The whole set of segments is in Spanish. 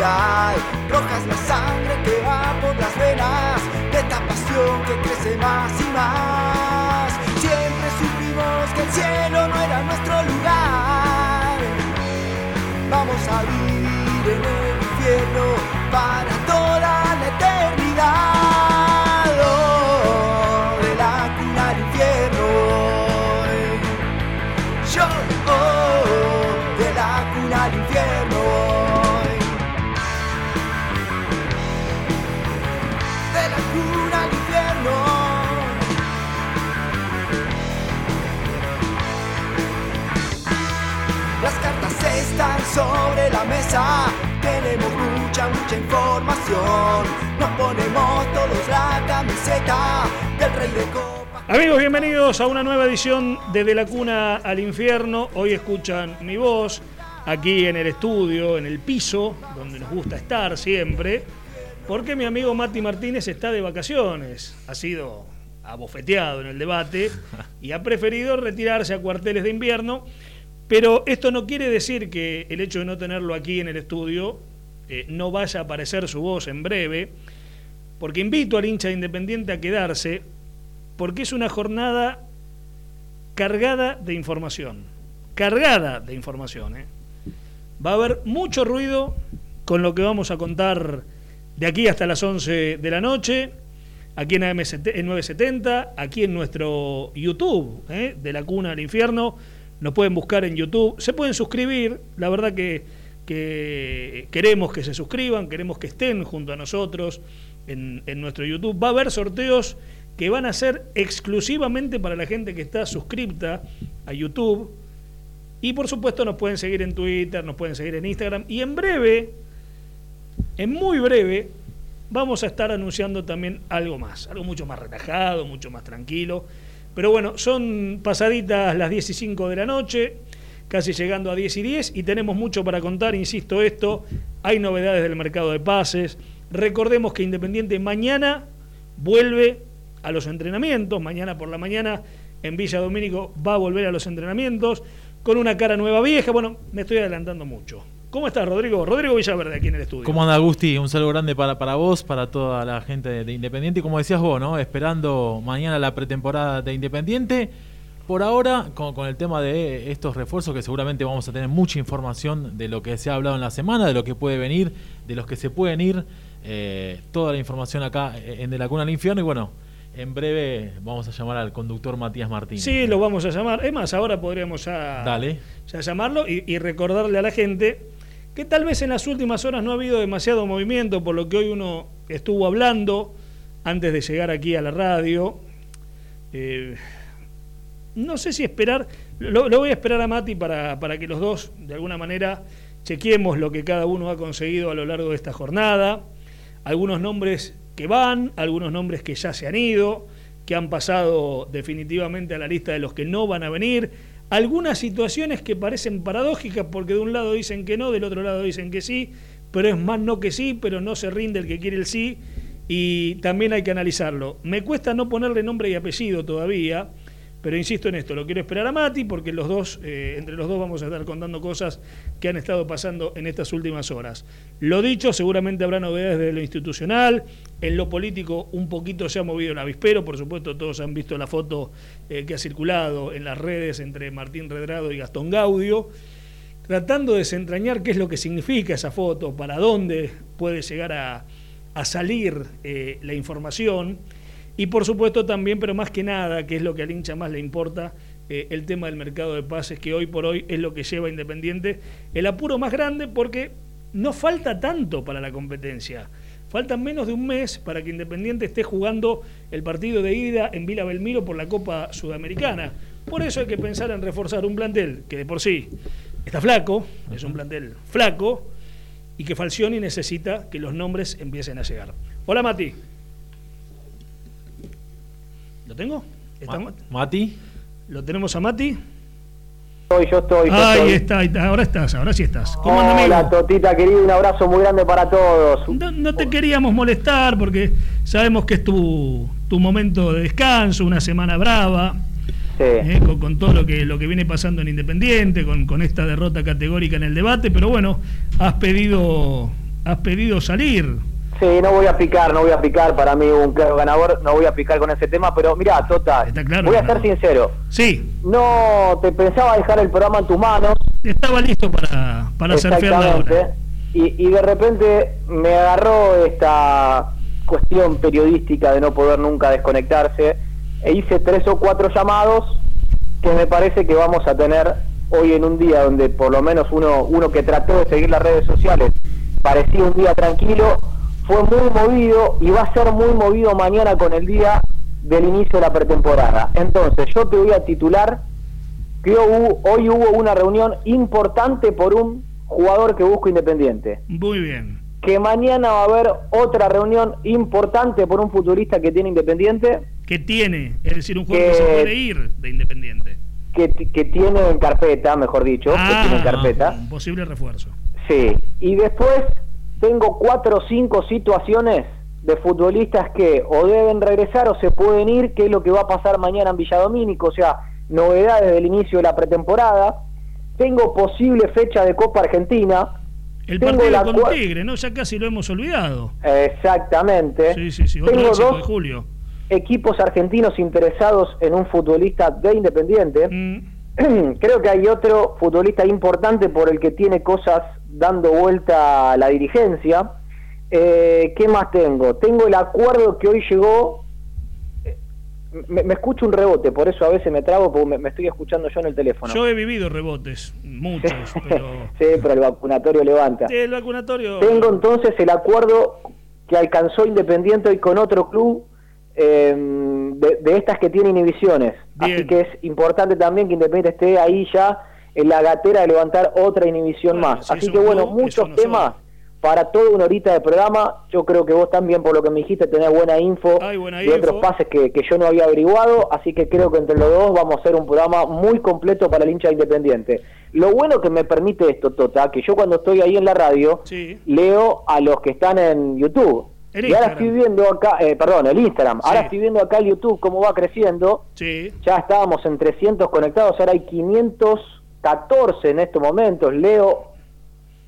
Ciudad. Roja es la sangre que va por las venas de esta pasión que crece más y más. Siempre supimos que el cielo no era nuestro lugar. Vamos a vivir en el infierno para toda la eternidad. Sobre la mesa. Tenemos mucha, mucha información. Nos ponemos todos la camiseta del rey de copas. Amigos, bienvenidos a una nueva edición de De la Cuna al Infierno. Hoy escuchan mi voz aquí en el estudio, en el piso, donde nos gusta estar siempre, porque mi amigo Mati Martínez está de vacaciones. Ha sido abofeteado en el debate y ha preferido retirarse a cuarteles de invierno. Pero esto no quiere decir que el hecho de no tenerlo aquí en el estudio eh, no vaya a aparecer su voz en breve, porque invito al hincha de Independiente a quedarse, porque es una jornada cargada de información, cargada de información. ¿eh? Va a haber mucho ruido con lo que vamos a contar de aquí hasta las 11 de la noche, aquí en, AM, en 970, aquí en nuestro YouTube, ¿eh? de la cuna al infierno. Nos pueden buscar en YouTube, se pueden suscribir, la verdad que, que queremos que se suscriban, queremos que estén junto a nosotros en, en nuestro YouTube. Va a haber sorteos que van a ser exclusivamente para la gente que está suscripta a YouTube. Y por supuesto nos pueden seguir en Twitter, nos pueden seguir en Instagram. Y en breve, en muy breve, vamos a estar anunciando también algo más, algo mucho más relajado, mucho más tranquilo. Pero bueno, son pasaditas las 10 y 5 de la noche, casi llegando a 10 y 10, y tenemos mucho para contar, insisto esto, hay novedades del mercado de pases. Recordemos que Independiente mañana vuelve a los entrenamientos, mañana por la mañana en Villa Domínico va a volver a los entrenamientos con una cara nueva vieja. Bueno, me estoy adelantando mucho. ¿Cómo estás, Rodrigo? Rodrigo Villaverde, aquí en el estudio. ¿Cómo anda, Agusti? Un saludo grande para, para vos, para toda la gente de, de Independiente. Y como decías vos, ¿no? Esperando mañana la pretemporada de Independiente. Por ahora, con, con, el tema de estos refuerzos, que seguramente vamos a tener mucha información de lo que se ha hablado en la semana, de lo que puede venir, de los que se pueden ir. Eh, toda la información acá en De la Cuna al Infierno. Y bueno, en breve vamos a llamar al conductor Matías Martínez. Sí, lo vamos a llamar. Es más, ahora podríamos ya, Dale. ya llamarlo y, y, recordarle a la gente que tal vez en las últimas horas no ha habido demasiado movimiento, por lo que hoy uno estuvo hablando antes de llegar aquí a la radio. Eh, no sé si esperar, lo, lo, voy a esperar a Mati para, para que los dos, de alguna manera, chequemos lo que cada uno ha conseguido a lo largo de esta jornada. Algunos nombres que van, algunos nombres que ya se han ido, que han pasado definitivamente a la lista de los que no van a venir, algunas situaciones que parecen paradójicas porque de un lado dicen que no, del otro lado dicen que sí, pero es más no que sí, pero no se rinde el que quiere el sí y también hay que analizarlo. Me cuesta no ponerle nombre y apellido todavía, pero insisto en esto, lo quiero esperar a Mati porque los dos, eh, entre los dos vamos a estar contando cosas que han estado pasando en estas últimas horas. Lo dicho, seguramente habrá novedades de lo institucional, en lo político un poquito se ha movido el avispero, por supuesto todos han visto la foto eh, que ha circulado en las redes entre Martín Redrado y Gastón Gaudio, tratando de desentrañar qué es lo que significa esa foto, para dónde puede llegar a, a salir eh, la información. Y por supuesto también, pero más que nada, que es lo que al hincha más le importa, eh, el tema del mercado de pases, que hoy por hoy es lo que lleva Independiente el apuro más grande porque no falta tanto para la competencia. Faltan menos de un mes para que Independiente esté jugando el partido de ida en Vila Belmiro por la Copa Sudamericana. Por eso hay que pensar en reforzar un plantel que de por sí está flaco, es un plantel flaco, y que Falcioni necesita que los nombres empiecen a llegar. Hola Mati. ¿Lo tengo? ¿Está Mati? ¿Lo tenemos a Mati? Estoy, yo estoy. Yo Ahí estoy. está, ahora estás, ahora sí estás. ¿Cómo Hola, anda, amigo? Totita querido, un abrazo muy grande para todos. No, no, te queríamos molestar porque sabemos que es tu, tu momento de descanso, una semana brava. eh, con, con, todo lo que, lo que viene pasando en Independiente, con, con esta derrota categórica en el debate, pero bueno, has pedido, has pedido salir. Sí, no voy a picar, no voy a picar, para mí un claro ganador, no voy a picar con ese tema, pero mira, Tota, voy a ser sincero. Sí. No te pensaba dejar el programa en tus manos. Estaba listo para, para hacer y, y de repente me agarró esta cuestión periodística de no poder nunca desconectarse e hice tres o cuatro llamados que me parece que vamos a tener hoy en un día donde por lo menos uno, uno que trató de seguir las redes sociales parecía un día tranquilo, fue muy movido y va a ser muy movido mañana con el día del inicio de la pretemporada. Entonces yo te voy a titular que hoy hubo una reunión importante por un jugador que busco Independiente. Muy bien. Que mañana va a haber otra reunión importante por un futbolista que tiene Independiente. Que tiene, es decir, un jugador que, se puede ir de Independiente. Que, que tiene en carpeta, mejor dicho, que ah, tiene en carpeta. Un posible refuerzo. Sí, y después tengo cuatro o cinco situaciones de futbolistas que o deben regresar o se pueden ir, que es lo que va a pasar mañana en Villadomínico, o sea, novedades del inicio de la pretemporada tengo posible fecha de Copa Argentina. El partido con Tigre, ¿no? Ya casi lo hemos olvidado. Exactamente. Sí, sí, sí. tengo dos de julio. equipos argentinos interesados en un futbolista de Independiente. Mm. Creo que hay otro futbolista importante por el que tiene cosas dando vuelta a la dirigencia. Eh, ¿Qué más tengo? Tengo el acuerdo que hoy llegó me, escucho un rebote, por eso a veces me trago porque me, estoy escuchando yo en el teléfono. Yo he vivido rebotes, muchos, pero... sí, pero el vacunatorio levanta. Sí, el vacunatorio... Tengo entonces el acuerdo que alcanzó Independiente hoy con otro club eh, de, estas que tiene inhibiciones. Así que es importante también que Independiente esté ahí ya en la gatera de levantar otra inhibición más. Así que bueno, muchos temas para toda una horita de programa. Yo creo que vos también, por lo que me dijiste, tenés buena info de otros pases que, yo no había averiguado, así que creo que entre los dos vamos a hacer un programa muy completo para el hincha independiente. Lo bueno que me permite esto, Tota, que yo cuando estoy ahí en la radio, leo a los que están en YouTube. Y ahora estoy viendo acá, eh, perdón, el Instagram, ahora estoy viendo acá el YouTube cómo va creciendo. Ya estábamos en 300 conectados, ahora hay 514 en estos momentos. Leo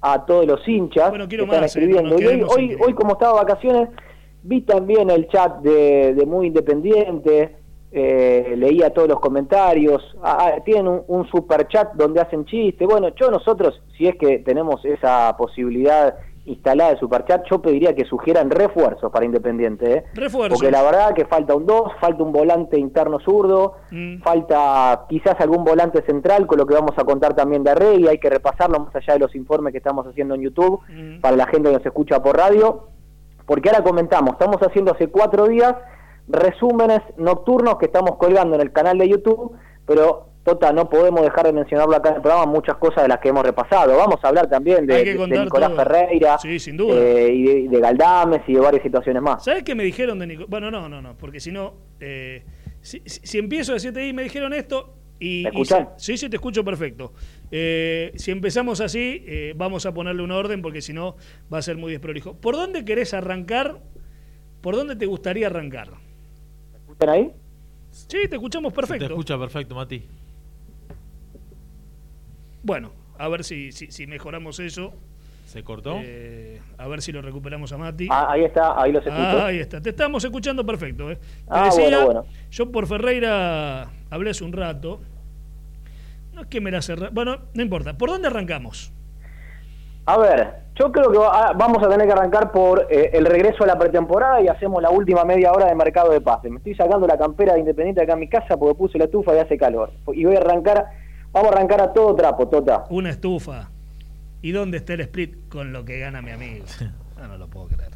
a todos los hinchas que están escribiendo. y hoy, hoy, como estaba vacaciones, vi también el chat de, Muy Independiente, eh, leía todos los comentarios, ah, ah, tienen un, un, super chat donde hacen chistes. Bueno, yo nosotros, si es que tenemos esa posibilidad instalada de Superchat, yo pediría que sugieran refuerzos para Independiente. ¿eh? Refuerzos. Porque la verdad que falta un 2, falta un volante interno zurdo, mm. falta quizás algún volante central, con lo que vamos a contar también de Rey, hay que repasarlo más allá de los informes que estamos haciendo en YouTube, mm. para la gente que nos escucha por radio. Porque ahora comentamos, estamos haciendo hace cuatro días resúmenes nocturnos que estamos colgando en el canal de YouTube, pero Tota, no podemos dejar de mencionarlo acá en el programa, muchas cosas de las que hemos repasado. Vamos a hablar también de, Nicolás Ferreira eh, y de, Galdames y de varias situaciones más. ¿Sabes qué me dijeron de Nicolás? Bueno, no, no, no, porque si no, eh, si, empiezo a decirte ahí, me dijeron esto y... ¿Me sí, sí, te escucho perfecto. Eh, si empezamos así, vamos a ponerle un orden porque si no va a ser muy desprolijo. ¿Por dónde querés arrancar? ¿Por dónde te gustaría arrancar? ¿Me escuchan ahí? Sí, te escuchamos perfecto. te escucha perfecto, Mati. Bueno, a ver si, si, mejoramos eso. ¿Se cortó? Eh, a ver si lo recuperamos a Mati. Ah, ahí está, ahí los escucho. ahí está, te estamos escuchando perfecto. ¿eh? ah, bueno, bueno. Yo por Ferreira hablé hace un rato. No es que me la cerré. Bueno, no importa. ¿Por dónde arrancamos? A ver, yo creo que ah, vamos a tener que arrancar por eh, el regreso a la pretemporada y hacemos la última media hora de mercado de pase. Me estoy sacando la campera de Independiente acá en mi casa porque puse la estufa y hace calor. Y voy a arrancar Vamos a arrancar a todo trapo, Tota. Una estufa. ¿Y dónde está el split con lo que gana mi amigo? No, no lo puedo creer.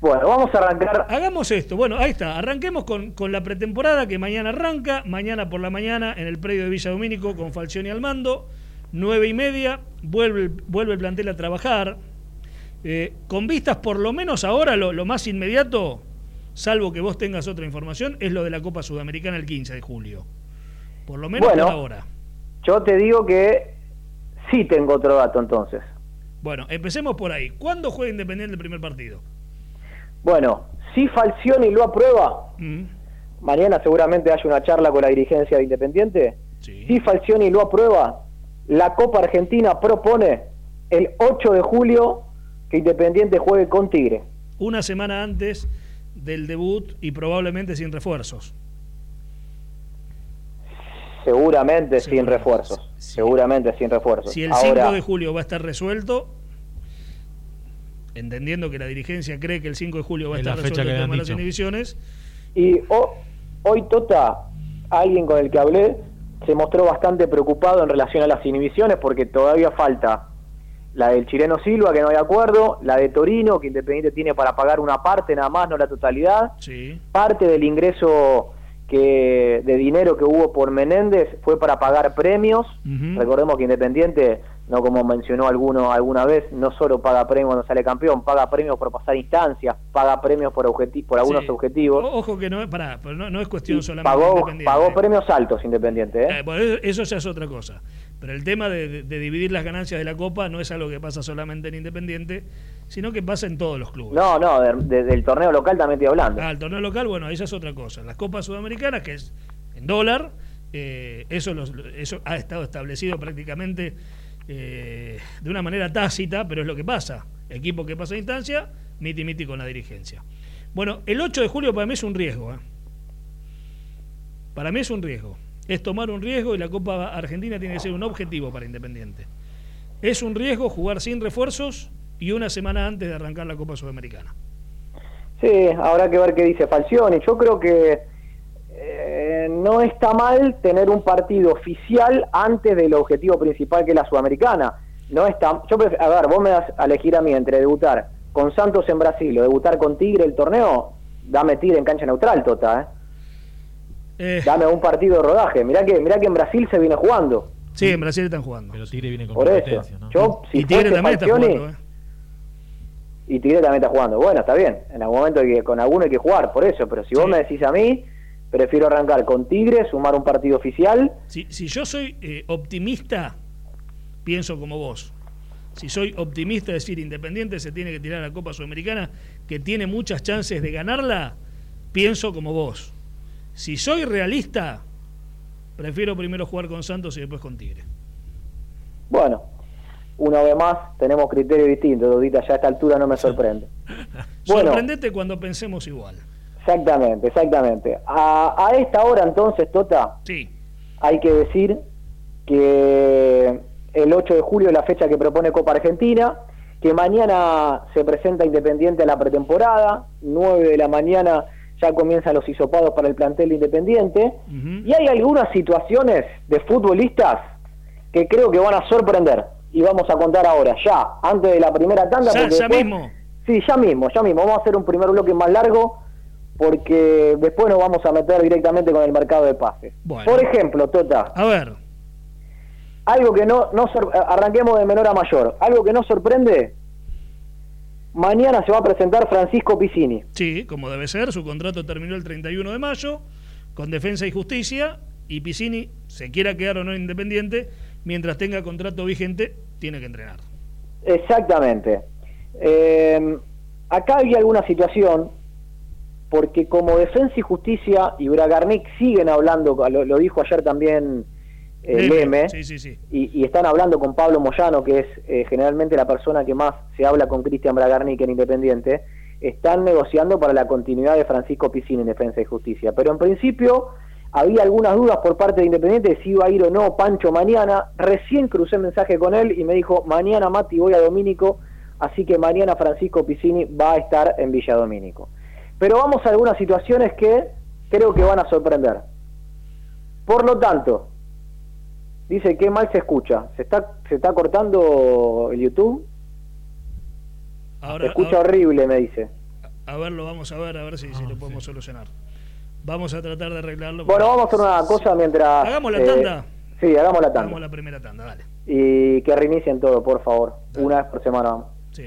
Bueno, vamos a arrancar. Hagamos esto. Bueno, ahí está. Arranquemos con, con, la pretemporada que mañana arranca. Mañana por la mañana en el predio de Villa Domínico con Falcioni al mando. Nueve y media. Vuelve, vuelve el plantel a trabajar. Eh, con vistas, por lo menos ahora, lo, lo, más inmediato, salvo que vos tengas otra información, es lo de la Copa Sudamericana el 15 de julio. Por lo menos por ahora. Yo te digo que sí tengo otro dato entonces. Bueno, empecemos por ahí. ¿Cuándo juega Independiente el primer partido? Bueno, si Falcioni lo aprueba, mañana seguramente haya una charla con la dirigencia de Independiente. Si Falcioni lo aprueba, la Copa Argentina propone el 8 de julio que Independiente juegue con Tigre. Una semana antes del debut y probablemente sin refuerzos. Seguramente, sin refuerzos. Seguramente sin refuerzos. Si el 5 de julio va a estar resuelto, entendiendo que la dirigencia cree que el 5 de julio va a estar resuelto el tema de las inhibiciones. Y hoy, Tota, alguien con el que hablé, se mostró bastante preocupado en relación a las inhibiciones porque todavía falta la del chileno Silva, que no hay acuerdo, la de Torino, que Independiente tiene para pagar una parte nada más, no la totalidad, parte del ingreso que de dinero que hubo por Menéndez fue para pagar premios. Recordemos que Independiente, no como mencionó alguno alguna vez, no solo paga premios cuando sale campeón, paga premios por pasar instancias, paga premios por por algunos objetivos. ojo que no es para, no, es cuestión solamente pagó, Pagó premios altos Independiente. ¿eh? Eh, eso ya es otra cosa. Pero el tema de, dividir las ganancias de la Copa no es algo que pasa solamente en Independiente, sino que pasa en todos los clubes. No, no, del torneo local también estoy hablando. Ah, el torneo local, bueno, esa es otra cosa. Las Copas Sudamericanas, que es en dólar, eh, eso, eso ha estado establecido prácticamente eh, de una manera tácita, pero es lo que pasa. Equipo que pasa a instancia, miti miti con la dirigencia. Bueno, el 8 de julio para mí es un riesgo. ¿eh? Para mí es un riesgo es tomar un riesgo y la Copa Argentina tiene que ser un objetivo para Independiente. Es un riesgo jugar sin refuerzos y una semana antes de arrancar la Copa Sudamericana. Sí, habrá que ver qué dice Falcioni. Yo creo que eh, no está mal tener un partido oficial antes del objetivo principal que es la Sudamericana. No está, yo a ver, vos me das a elegir a mí entre debutar con Santos en Brasil o debutar con Tigre el torneo, dame Tigre en cancha neutral, Tota, ¿eh? Eh. Dame un partido de rodaje. Mirá que, mirá que en Brasil se viene jugando. Sí, en Brasil están jugando. Pero Tigre viene con Por eso. Yo, y Tigre también está jugando. ¿eh? Y Tigre también está jugando. Bueno, está bien. En algún momento que, con alguno hay que jugar, por eso. Pero si vos me decís a mí, prefiero arrancar con Tigre, sumar un partido oficial. Si, si yo soy eh, optimista, pienso como vos. Si soy optimista, decir, Independiente se tiene que tirar a la Copa Sudamericana, que tiene muchas chances de ganarla, pienso como vos. Si soy realista, prefiero primero jugar con Santos y después con Tigre. Bueno, una vez más tenemos criterios distintos, Dudita, ya a esta altura no me sorprende. Sorprendete cuando pensemos igual. Exactamente, exactamente. A, esta hora entonces, Tota, sí. hay que decir que el 8 de julio es la fecha que propone Copa Argentina, que mañana se presenta Independiente a la pretemporada, 9 de la mañana ya comienzan los hisopados para el plantel independiente. Y hay algunas situaciones de futbolistas que creo que van a sorprender. Y vamos a contar ahora, ya, antes de la primera tanda. Ya, mismo. Sí, ya mismo, ya mismo. Vamos a hacer un primer bloque más largo porque después nos vamos a meter directamente con el mercado de pases. Por ejemplo, Tota. A ver. Algo que no, no arranquemos de menor a mayor. Algo que no sorprende Mañana se va a presentar Francisco Piscini. Sí, como debe ser, su contrato terminó el 31 de mayo con Defensa y Justicia y Piscini, se quiera quedar o no independiente, mientras tenga contrato vigente, tiene que entrenar. Exactamente. Eh, acá había alguna situación, porque como Defensa y Justicia y Bragarnik siguen hablando, lo dijo ayer también eh, Y, están hablando con Pablo Moyano, que es eh, generalmente la persona que más se habla con Cristian Bragarnik en Independiente, están negociando para la continuidad de Francisco Piscina en Defensa y Justicia. Pero en principio había algunas dudas por parte de Independiente de si iba a ir o no Pancho mañana. Recién crucé mensaje con él y me dijo, mañana Mati voy a Domínico, así que mañana Francisco Piscini va a estar en Villa Domínico. Pero vamos a algunas situaciones que creo que van a sorprender. Por lo tanto, Dice que mal se escucha. ¿Se está, se está cortando el YouTube? se escucha horrible, me dice. A ver, lo vamos a ver, a ver si, si lo podemos solucionar. Vamos a tratar de arreglarlo. Bueno, vamos a hacer una cosa mientras... Hagamos la eh, tanda. Sí, hagamos la tanda. Hagamos la primera tanda, dale. Y que reinicien todo, por favor. Una vez por semana vamos. Sí.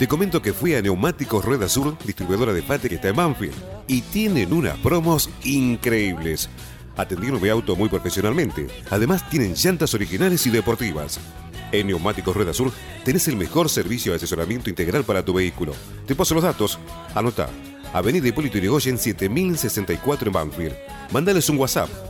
te comento que fui a Neumáticos Rueda Sur, distribuidora de Pate que está en Banfield, y tienen unas promos increíbles. Atendieron mi auto muy profesionalmente. Además tienen llantas originales y deportivas. En Neumáticos Rueda Sur tenés el mejor servicio de asesoramiento integral para tu vehículo. Te paso los datos. Anota. Avenida Hipólito Yrigoyen 7064 en Banfield. Mándales un WhatsApp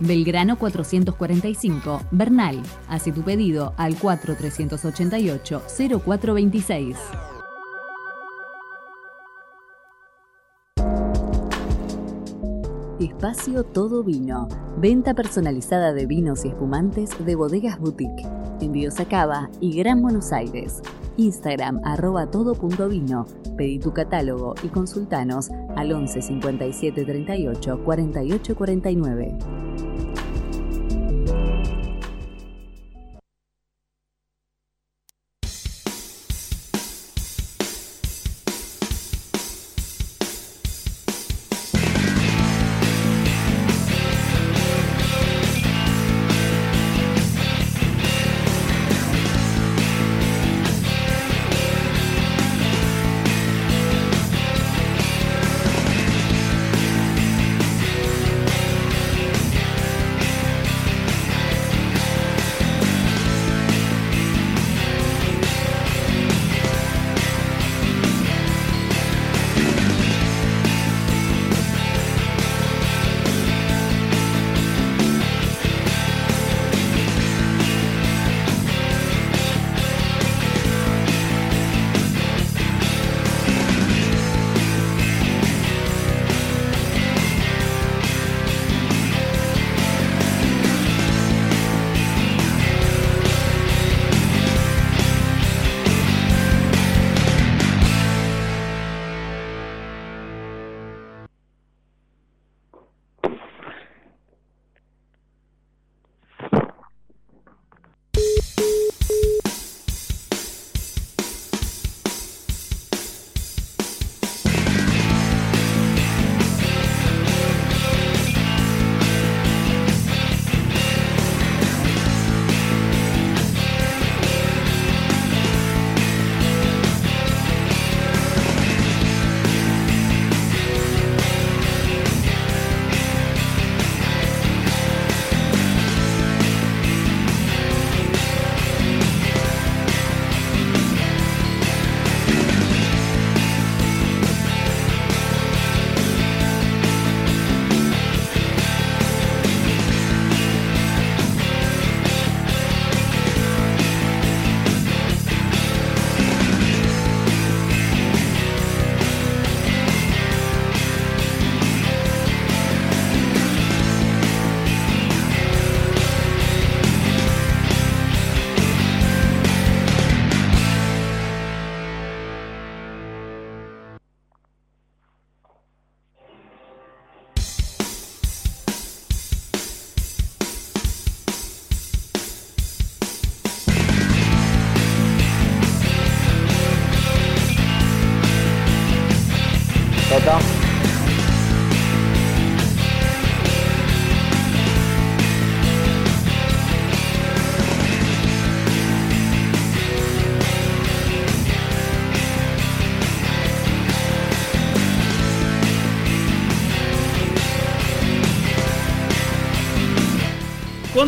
Belgrano 445, Bernal. Hace tu pedido al 4388-0426. Espacio Todo Vino. Venta personalizada de vinos y espumantes de bodegas boutique. Envíos a Cava y Gran Buenos Aires. Instagram arroba todo.vino. Pedí tu catálogo y consultanos al 11 57 38 48 49.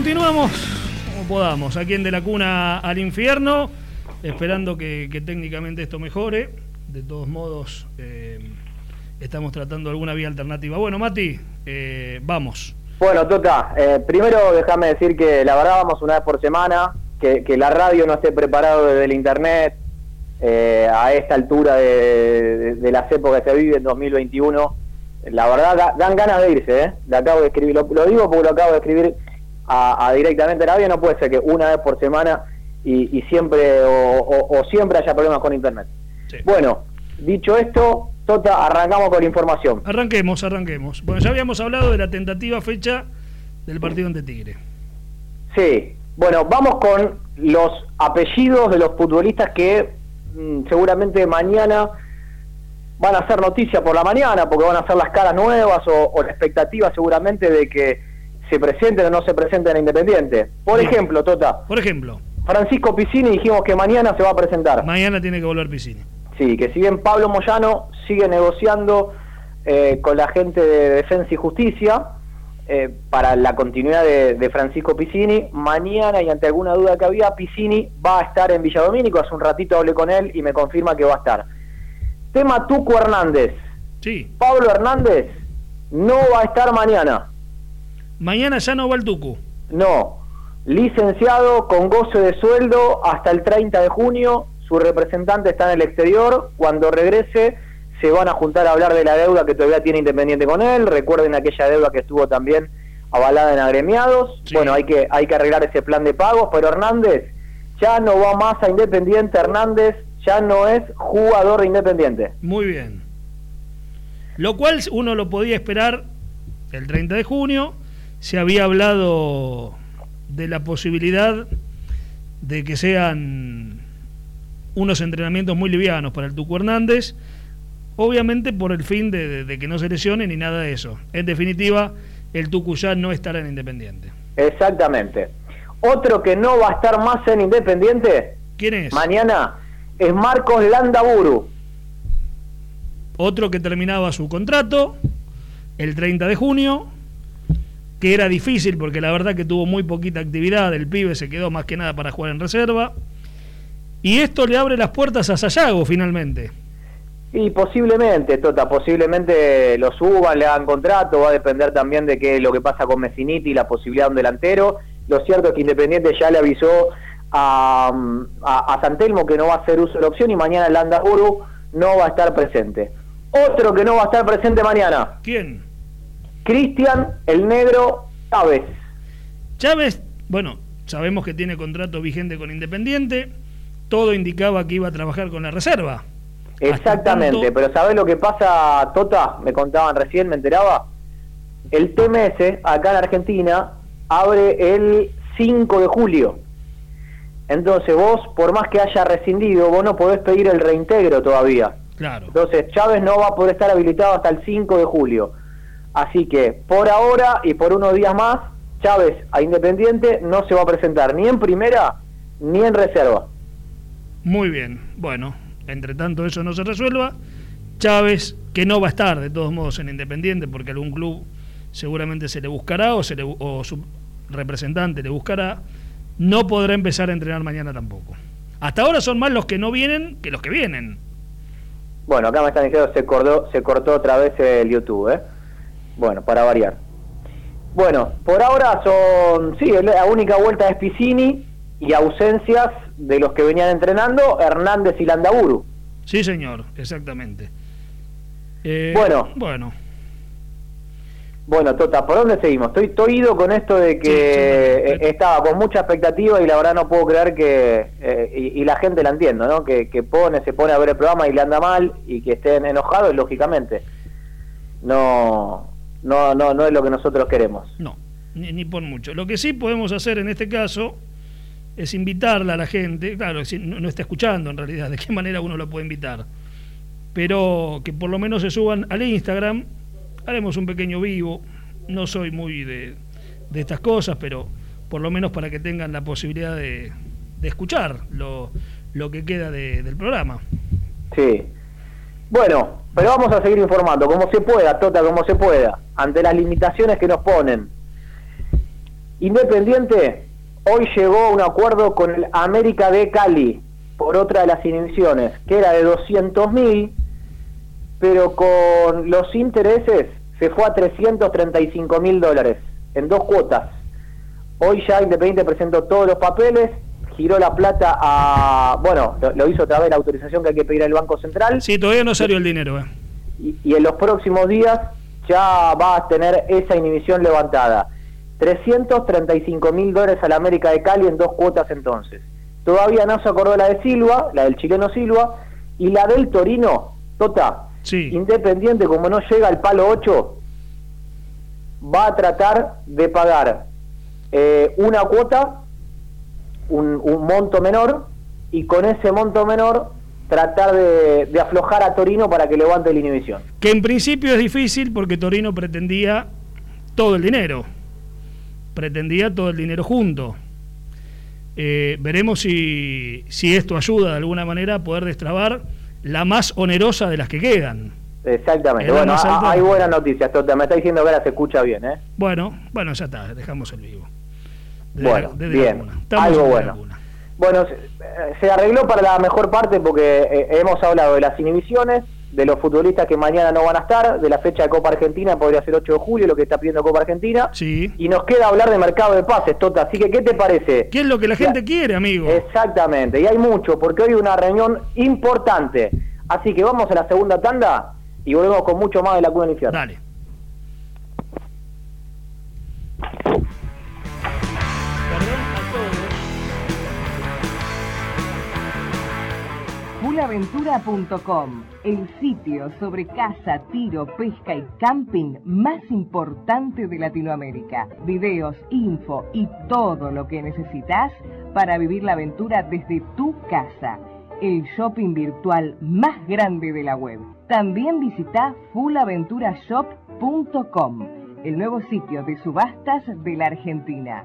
Continuamos como podamos, aquí en De la Cuna al Infierno, esperando que, técnicamente esto mejore. De todos modos, eh, estamos tratando alguna vía alternativa. Bueno, Mati, eh, vamos. Bueno, Tota, eh, primero déjame decir que la verdad vamos una vez por semana, que, la radio no esté preparado desde el internet a esta altura de, las épocas que se vive en 2021. La verdad dan ganas de irse, ¿eh? Lo acabo de escribir, lo, lo digo porque lo acabo de escribir a, directamente a Arabia, no puede ser que una vez por semana y, siempre o, siempre haya problemas con internet. Bueno, dicho esto, Tota, arrancamos con la información. Arranquemos, arranquemos. Bueno, ya habíamos hablado de la tentativa fecha del partido ante Tigre. Sí, bueno, vamos con los apellidos de los futbolistas que mm, seguramente mañana van a hacer noticia por la mañana, porque van a ser las caras nuevas o la expectativa seguramente de que se presenten o no se presenten en Independiente. Por ejemplo, Tota. Por ejemplo. Francisco Piscini dijimos que mañana se va a presentar. Mañana tiene que volver Piscini. Sí, que si bien Pablo Moyano sigue negociando eh, con la gente de Defensa y Justicia eh, para la continuidad de, Francisco Piscini, mañana y ante alguna duda que había, Piscini va a estar en Villadomínico. Hace un ratito hablé con él y me confirma que va a estar. Tema Tuco Hernández. Sí. Pablo Hernández no va a estar mañana. Mañana ya no va el Tucu. No, licenciado con goce de sueldo hasta el 30 de junio, su representante está en el exterior, cuando regrese se van a juntar a hablar de la deuda que todavía tiene Independiente con él, recuerden aquella deuda que estuvo también avalada en agremiados, bueno, hay que, hay que arreglar ese plan de pagos, pero Hernández ya no va más a Independiente, Hernández ya no es jugador de Independiente. Muy bien. Lo cual uno lo podía esperar el 30 de junio, se había hablado de la posibilidad de que sean unos entrenamientos muy livianos para el Tucu Hernández, obviamente por el fin de, que no se lesione ni nada de eso. En definitiva, el Tucu ya no estará en Independiente. Exactamente. Otro que no va a estar más en Independiente. ¿Quién es? Mañana es Marcos Landaburu. Otro que terminaba su contrato el 30 de junio que era difícil porque la verdad que tuvo muy poquita actividad, el pibe se quedó más que nada para jugar en reserva. Y esto le abre las puertas a Sayago finalmente. Y posiblemente, Tota, posiblemente lo suban, le hagan contrato, va a depender también de qué lo que pasa con Messiniti y la posibilidad de un delantero. Lo cierto es que Independiente ya le avisó a, a, Santelmo que no va a hacer uso de la opción y mañana el Andaburu no va a estar presente. Otro que no va a estar presente mañana. ¿Quién? Cristian el Negro Chávez. Chávez, bueno, sabemos que tiene contrato vigente con Independiente, todo indicaba que iba a trabajar con la reserva. Exactamente, pero ¿sabes lo que pasa, Tota? Me contaban recién, me enteraba. El TMS, acá en Argentina, abre el 5 de julio. Entonces vos, por más que haya rescindido, vos no podés pedir el reintegro todavía. Claro. Entonces Chávez no va a poder estar habilitado hasta el 5 de julio. Así que por ahora y por unos días más, Chávez a Independiente no se va a presentar ni en primera ni en reserva. Muy bien, bueno, entre tanto eso no se resuelva, Chávez, que no va a estar de todos modos en Independiente porque algún club seguramente se le buscará o, se le, o su representante le buscará, no podrá empezar a entrenar mañana tampoco. Hasta ahora son más los que no vienen que los que vienen. Bueno, acá me están diciendo se cortó, se cortó otra vez el YouTube, ¿eh? Bueno, para variar. Bueno, por ahora son, sí, la única vuelta es Piscini y ausencias de los que venían entrenando, Hernández y Landaburu. Sí, señor, exactamente. Eh, bueno. Bueno. Bueno, Tota, ¿por dónde seguimos? Estoy, estoy ido con esto de que estaba con mucha expectativa y la verdad no puedo creer que, eh, y, la gente la entiendo, ¿no? Que, que pone, se pone a ver el programa y le anda mal y que estén enojados, lógicamente. No, no, no, no es lo que nosotros queremos. No, ni, por mucho. Lo que sí podemos hacer en este caso es invitarla a la gente, claro, si no, está escuchando en realidad, de qué manera uno lo puede invitar. pero que por lo menos se suban al Instagram. Haremos un pequeño vivo. No soy muy de, estas cosas, pero por lo menos para que tengan la posibilidad de, escuchar lo, que queda del programa. Sí. Bueno, pero vamos a seguir informando, como se pueda, Tota, como se pueda, ante las limitaciones que nos ponen. Independiente hoy llegó a un acuerdo con el América de Cali por otra de las inhibiciones, que era de 200 mil, pero con los intereses se fue a 335 mil dólares en dos cuotas. Hoy ya Independiente presentó todos los papeles, giró la plata a. Bueno, lo, hizo otra vez la autorización que hay que pedir al Banco Central. Sí, todavía no salió el dinero. Eh. Y, en los próximos días ya va a tener esa inhibición levantada. 335 mil dólares a la América de Cali en dos cuotas entonces. Todavía no se acordó la de Silva, la del chileno Silva, y la del Torino, Tota, sí. Independiente, como no llega al palo 8, va a tratar de pagar eh, una cuota un, monto menor y con ese monto menor tratar de, aflojar a Torino para que levante la inhibición. Que en principio es difícil porque Torino pretendía todo el dinero, pretendía todo el dinero junto. Eh, veremos si, si esto ayuda de alguna manera a poder destrabar la más onerosa de las que quedan. Exactamente. Bueno, hay buenas noticias, Me está diciendo que ahora se escucha bien, ¿eh? Bueno, bueno, ya está, dejamos el vivo bueno, bien, algo bueno. Bueno, se, arregló para la mejor parte porque eh, hemos hablado de las inhibiciones, de los futbolistas que mañana no van a estar, de la fecha de Copa Argentina, podría ser 8 de julio, lo que está pidiendo Copa Argentina. Sí. Y nos queda hablar de mercado de pases, Tota. Así que, ¿qué te parece? ¿Qué es lo que la gente quiere, amigo? Exactamente, y hay mucho, porque hoy hay una reunión importante. Así que vamos a la segunda tanda y volvemos con mucho más de la Cuna Infierno. Dale. Aventura.com, el sitio sobre caza, tiro, pesca y camping más importante de Latinoamérica. Videos, info y todo lo que necesitas para vivir la aventura desde tu casa. El shopping virtual más grande de la web. También visita fullaventurashop.com, el nuevo sitio de subastas de la Argentina.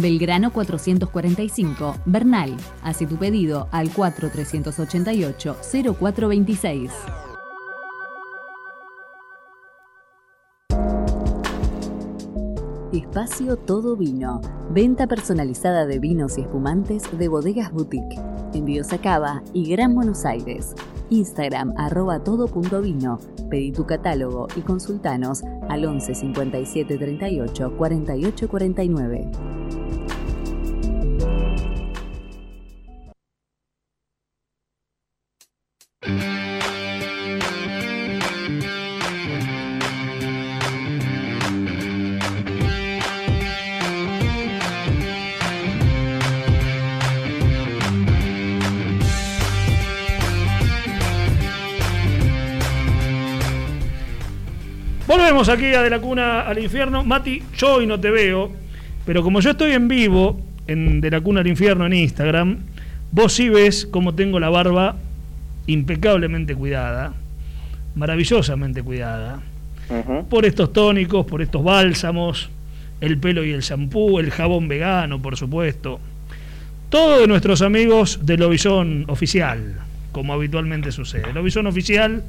Belgrano 445, Bernal. Hace tu pedido al 4388-0426. Espacio Todo Vino. Venta personalizada de vinos y espumantes de bodegas boutique. Envíos a Cava y Gran Buenos Aires. Instagram arroba todo.vino. Pedí tu catálogo y consultanos al 11 57 38 48 49. Aquí a De la Cuna al Infierno. Mati, yo hoy no te veo, pero como yo estoy en vivo en De la Cuna al Infierno en Instagram, vos sí ves cómo tengo la barba impecablemente cuidada, maravillosamente cuidada, por estos tónicos, por estos bálsamos, el pelo y el shampoo, el jabón vegano, por supuesto. Todo de nuestros amigos de Lobizón Oficial, como habitualmente sucede. Lobizón Oficial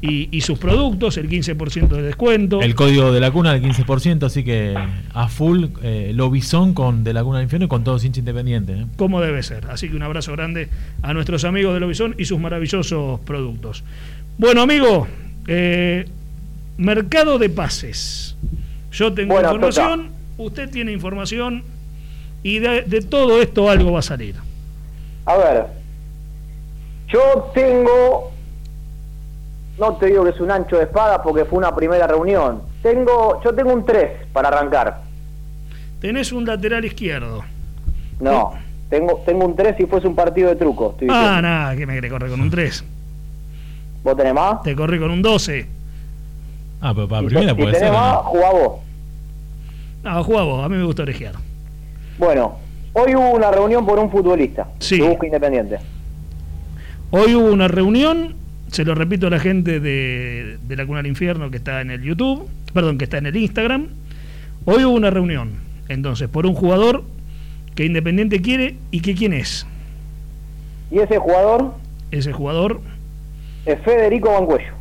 y, sus productos, el 15% de descuento. El código de la cuna del 15%, así que a full eh, Lobizón con de la cuna del infierno y con todo hincha independiente. ¿eh? Como debe ser. Así que un abrazo grande a nuestros amigos de Lobizón y sus maravillosos productos. Bueno, amigo, eh, mercado de pases. Yo tengo información, usted tiene información y de, de todo esto algo va a salir. A ver, yo tengo no te digo que es un ancho de espada porque fue una primera reunión. Tengo, yo tengo un 3 para arrancar. Tenés un lateral izquierdo. No, tengo, tengo un 3 si fuese un partido de truco. ah, nada, que me quiere correr con un 3. ¿Vos tenés más? Te corrí con un 12. Ah, pero para primera puede si tenés más, jugá vos. No, jugá vos, a mí me gusta orejear. Bueno, hoy hubo una reunión por un futbolista. Sí. busca Independiente. Hoy hubo una reunión se lo repito a la gente de, de la Cuna del Infierno que está en el YouTube, perdón, que está en el Instagram. Hoy hubo una reunión, entonces, por un jugador que Independiente quiere y que quién es. ¿Y ese jugador? Ese jugador es Federico Mancuello.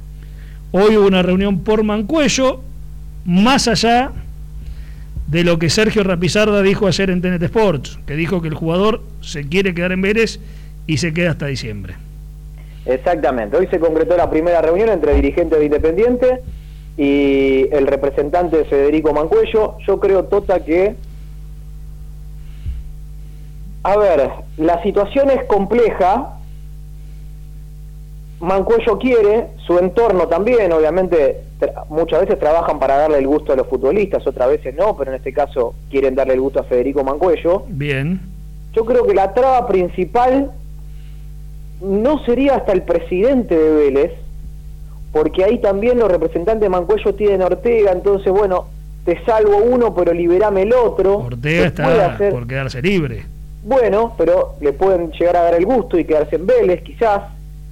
Hoy hubo una reunión por Mancuello, más allá de lo que Sergio Rapizarda dijo ayer en TNT Sports, que dijo que el jugador se quiere quedar en Vélez y se queda hasta diciembre. Exactamente. Hoy se concretó la primera reunión entre dirigentes de Independiente y el representante Federico Mancuello. Yo creo, Tota, que... A ver, la situación es compleja. Mancuello quiere, su entorno también, obviamente muchas veces trabajan para darle el gusto a los futbolistas, otras veces no, pero en este caso quieren darle el gusto a Federico Mancuello. Bien. Yo creo que la traba principal no sería hasta el presidente de Vélez, porque ahí también los representantes de Mancuello tienen Ortega, entonces bueno, te salvo uno, pero liberame el otro. Ortega está por quedarse libre. Bueno, pero le pueden llegar a dar el gusto y quedarse en Vélez, quizás.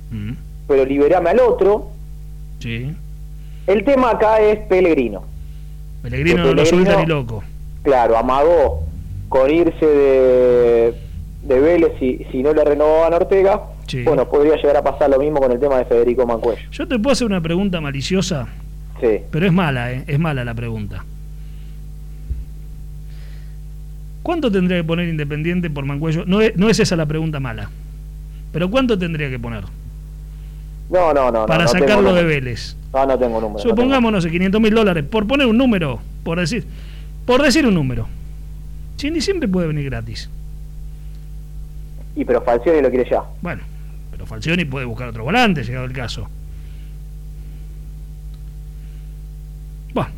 Mm. Pero liberame al otro. Sí. El tema acá es Pellegrino. Pellegrino no lo suelta ni loco. Claro, amagó con irse de, de Vélez si, si no le renovaban a Ortega. Bueno, podría llegar a pasar lo mismo con el tema de Federico Mancuello. Yo te puedo hacer una pregunta maliciosa. Sí. Pero es mala, ¿eh? Es mala la pregunta. ¿Cuánto tendría que poner Independiente por Mancuello? No es, no es esa la pregunta mala. Pero ¿cuánto tendría que poner? No, no, no. Para sacarlo de Vélez. No, no tengo número. Supongamos, no, sé, 500 mil dólares. Por poner un número, por decir, por decir un número. ni siempre puede venir gratis. Y pero Falcioni lo quiere ya. Bueno, pero Falcioni puede buscar otro volante, llegado el caso. Bueno,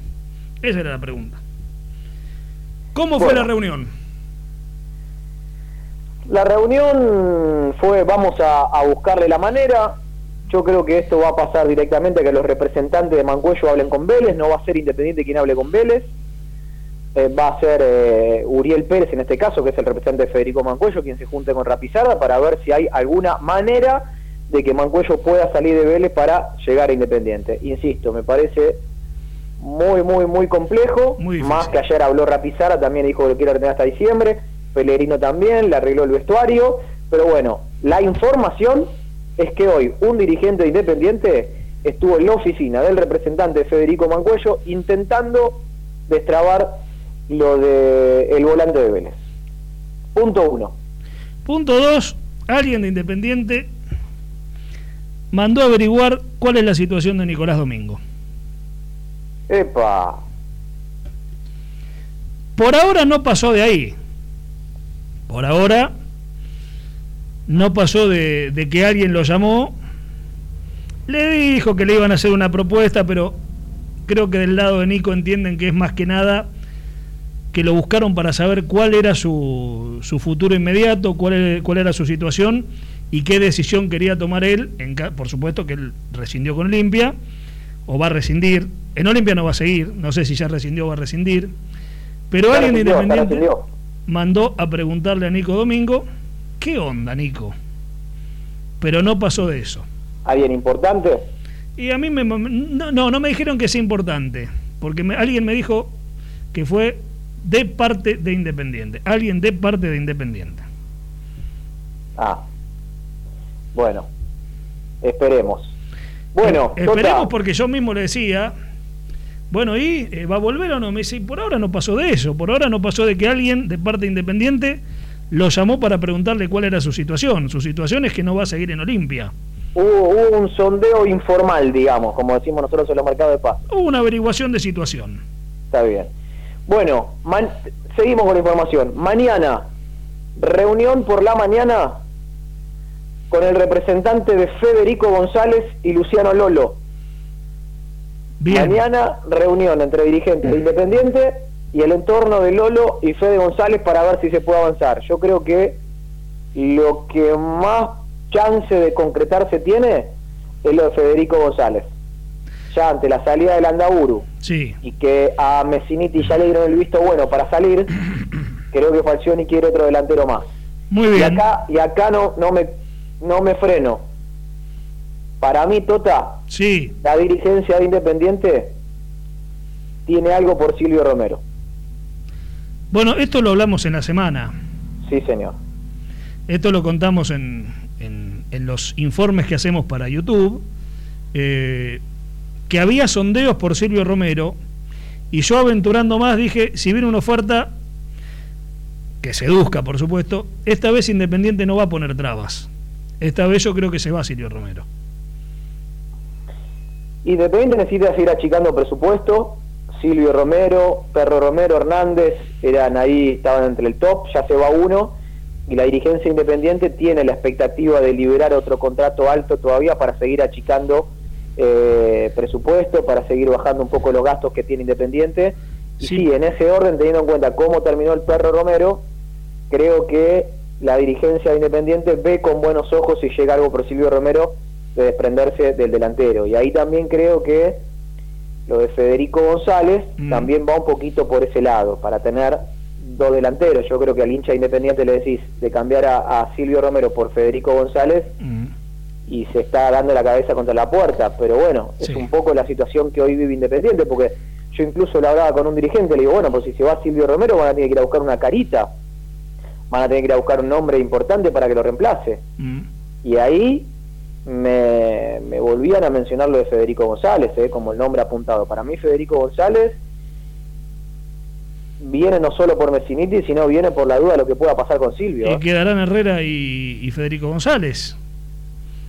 esa era la pregunta. ¿Cómo fue la reunión? La reunión fue, vamos a buscarle la manera, yo creo que esto va a pasar directamente a que los representantes de Mancuello hablen con Vélez, no va a ser Independiente quien hable con Vélez, eh, va a ser eh, Uriel Pérez en este caso, que es el representante de Federico Mancuello, quien se junte con Rapizarda para ver si hay alguna manera de que Mancuello pueda salir de Vélez para llegar a Independiente. Insisto, me parece muy, muy, muy complejo, más que ayer habló Rapizarda, también dijo que lo quiere retener hasta diciembre, Pelerino también, le arregló el vestuario, pero bueno, la información es que hoy un dirigente Independiente estuvo en la oficina del representante Federico Mancuello intentando destrabar lo de el volante de Vélez. Punto uno. Punto dos, alguien de Independiente mandó a averiguar cuál es la situación de Nicolás Domingo. Epa. Por ahora no pasó de ahí. Por ahora no pasó de, que alguien lo llamó, le dijo que le iban a hacer una propuesta, pero creo que del lado de Nico entienden que es más que nada que lo buscaron para saber cuál era su, su futuro inmediato, cuál, cuál era su situación y qué decisión quería tomar él. En, por supuesto que él rescindió con Olimpia, o va a rescindir. En Olimpia no va a seguir, no sé si ya rescindió o va a rescindir. Pero alguien independiente mandó a preguntarle a Nico Domingo ¿Qué onda, Nico? Pero no pasó de eso. ¿Alguien importante? Y a mí me, no, no, me dijeron que sea importante, porque alguien me dijo que fue de parte de Independiente, alguien de parte de Independiente. Ah, bueno, esperemos. Bueno, eh, esperemos porque yo mismo le decía, bueno, ¿y eh, va a volver o no? Me dice, por ahora no pasó de eso, por ahora no pasó de que alguien de parte de Independiente lo llamó para preguntarle cuál era su situación. Su situación es que no va a seguir en Olimpia. Hubo, un sondeo informal, digamos, como decimos nosotros en los mercados de paz. Hubo una averiguación de situación. Está bien. Bueno, seguimos con la información. Mañana, reunión por la mañana con el representante de Federico González y Luciano Lolo. Bien. Mañana, reunión entre dirigentes de Independiente y el entorno de Lolo y Fede González para ver si se puede avanzar. Yo creo que lo que más chance de concretarse tiene es lo de Federico González. Ya ante la salida del Andaburu sí. y que a Messiniti ya le dieron el visto bueno para salir, creo que Falcioni quiere otro delantero más. Muy bien. Y acá, y acá no, no, me, no me freno. Para mí, Tota, sí. la dirigencia de Independiente tiene algo por Silvio Romero. Bueno, esto lo hablamos en la semana. Sí, señor. Esto lo contamos en, en, los informes que hacemos para YouTube, eh, que había sondeos por Silvio Romero, y yo aventurando más dije, si viene una oferta, que seduzca, por supuesto, esta vez Independiente no va a poner trabas. Esta vez yo creo que se va Silvio Romero. Independiente necesita seguir achicando presupuesto, Silvio Romero, Perro Romero, Hernández, eran ahí, estaban entre el top, ya se va uno, y la dirigencia independiente tiene la expectativa de liberar otro contrato alto todavía para seguir achicando eh, presupuesto, para seguir bajando un poco los gastos que tiene Independiente. Y sí. en ese orden, teniendo en cuenta cómo terminó el Perro Romero, creo que la dirigencia de Independiente ve con buenos ojos si llega algo por Silvio Romero de desprenderse del delantero. Y ahí también creo que lo de Federico González Mm. también va un poquito por ese lado, para tener dos delanteros. Yo creo que al hincha independiente le decís de cambiar a, a Silvio Romero por Federico González Mm. Y se está dando la cabeza contra la puerta. Pero bueno, Sí. es un poco la situación que hoy vive Independiente, porque yo incluso lo hablaba con un dirigente, le digo, bueno, pues si se va Silvio Romero van a tener que ir a buscar una carita, van a tener que ir a buscar un nombre importante para que lo reemplace. Mm. Y ahí me, me volvían a mencionar lo de Federico González, eh, como el nombre apuntado. Para mí Federico González viene no solo por Messiniti, sino viene por la duda de lo que pueda pasar con Silvio. Y ¿eh? quedarán Herrera y, y Federico González.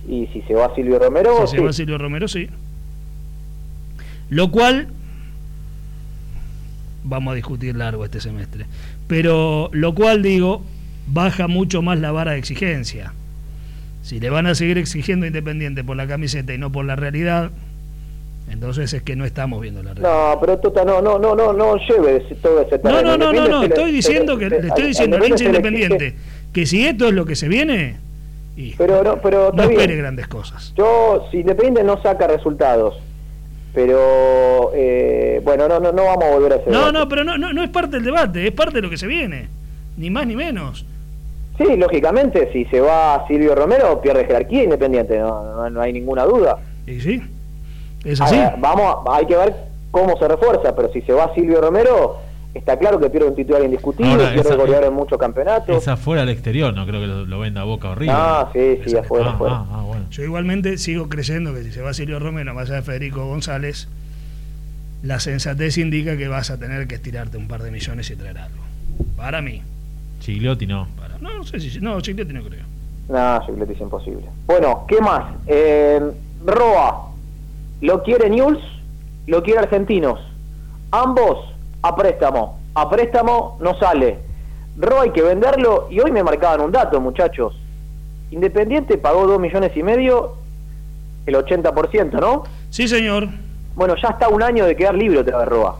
Y si se va Silvio Romero, Si se sí. va Silvio Romero, sí. Lo cual, vamos a discutir largo este semestre, pero lo cual digo, baja mucho más la vara de exigencia. Si le van a seguir exigiendo Independiente por la camiseta y no por la realidad, entonces es que no estamos viendo la realidad. No, pero Tota, no, no, no, no, no lleve ese- todo ese No, terreno. no, no, no, no, se le- estoy diciendo se que le- estoy diciendo al hincha se independiente que si esto es lo que se viene, y Pero no, pero no espere grandes cosas. Yo, si Independiente no saca resultados, pero eh, bueno, no, no, no vamos a volver a ese No, debate. no, pero no, no, no es parte del debate, es parte de lo que se viene, ni más ni menos. Sí, lógicamente, si se va Silvio Romero, pierde jerarquía Independiente, no, no, no hay ninguna duda. Y sí, es así. ver, vamos, hay que ver cómo se refuerza, pero si se va Silvio Romero, está claro que pierde un titular indiscutible, Ahora, pierde esa- goleador en muchos campeonatos. Es afuera al exterior, no creo que lo, lo venda a Boca horrible. Ah, sí, sí, afuera, Ah, afuera. ah, ah, bueno. Yo igualmente sigo creyendo que si se va Silvio Romero más allá de Federico González, la sensatez indica que vas a tener que estirarte un par de millones y traer algo. Para mí. Chigliotti no. Para, no, no sé si. No, Chiquete no creo. No, Gigliotti es imposible. Bueno, ¿qué más? Eh, Roa, ¿lo quiere News? ¿Lo quiere Argentinos? Ambos a préstamo. A préstamo no sale. Roa hay que venderlo y hoy me marcaban un dato, muchachos. Independiente pagó 2 millones y medio, el 80%, ¿no? Sí, señor. Bueno, ya está un año de quedar libre otra vez Roa.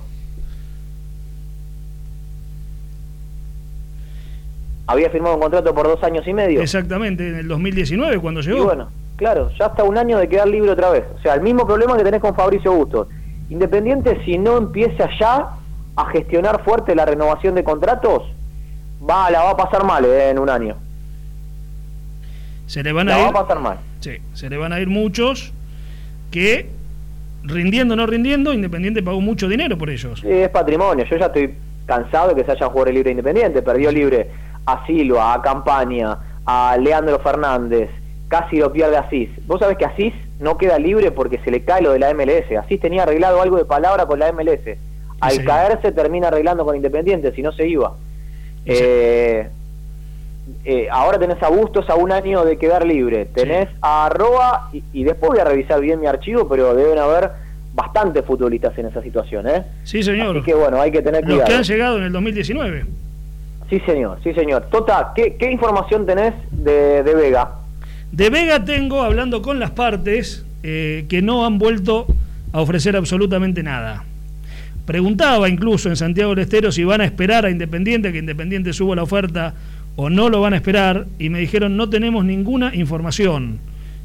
Había firmado un contrato por dos años y medio. Exactamente, en el 2019 cuando Y llegó. bueno, claro, ya está un año de quedar libre otra vez. O sea, el mismo problema que tenés con Fabricio Bustos. Independiente, si no empieza ya a gestionar fuerte la renovación de contratos, va, la va a pasar mal eh, en un año. se le van La a va ir. a pasar mal. Sí, se le van a ir muchos que rindiendo o no rindiendo, Independiente pagó mucho dinero por ellos. Sí, es patrimonio. Yo ya estoy cansado de que se haya jugado libre Independiente. Perdió libre a Silva, a Campaña, a Leandro Fernández. Casi lo pierde Asís. Vos sabés que Asís no queda libre porque se le cae lo de la MLS. Asís tenía arreglado algo de palabra con la MLS. Al Sí. caerse termina arreglando con Independiente, si no se iba. Eh, eh, ahora tenés a Bustos a un año de quedar libre. Tenés a Roa y, y después voy a revisar bien mi archivo, pero deben haber bastantes futbolistas en esa situación, ¿eh? Sí, señor. Así que bueno, hay que tener Los cuidado. que han llegado en el 2019. Sí, señor, sí, señor. Tota, ¿qué, qué información tenés de, de Vega? De Vega tengo, hablando con las partes, eh, que no han vuelto a ofrecer absolutamente nada. Preguntaba incluso en Santiago del Estero si van a esperar a Independiente, que Independiente suba la oferta o no lo van a esperar, y me dijeron no tenemos ninguna información.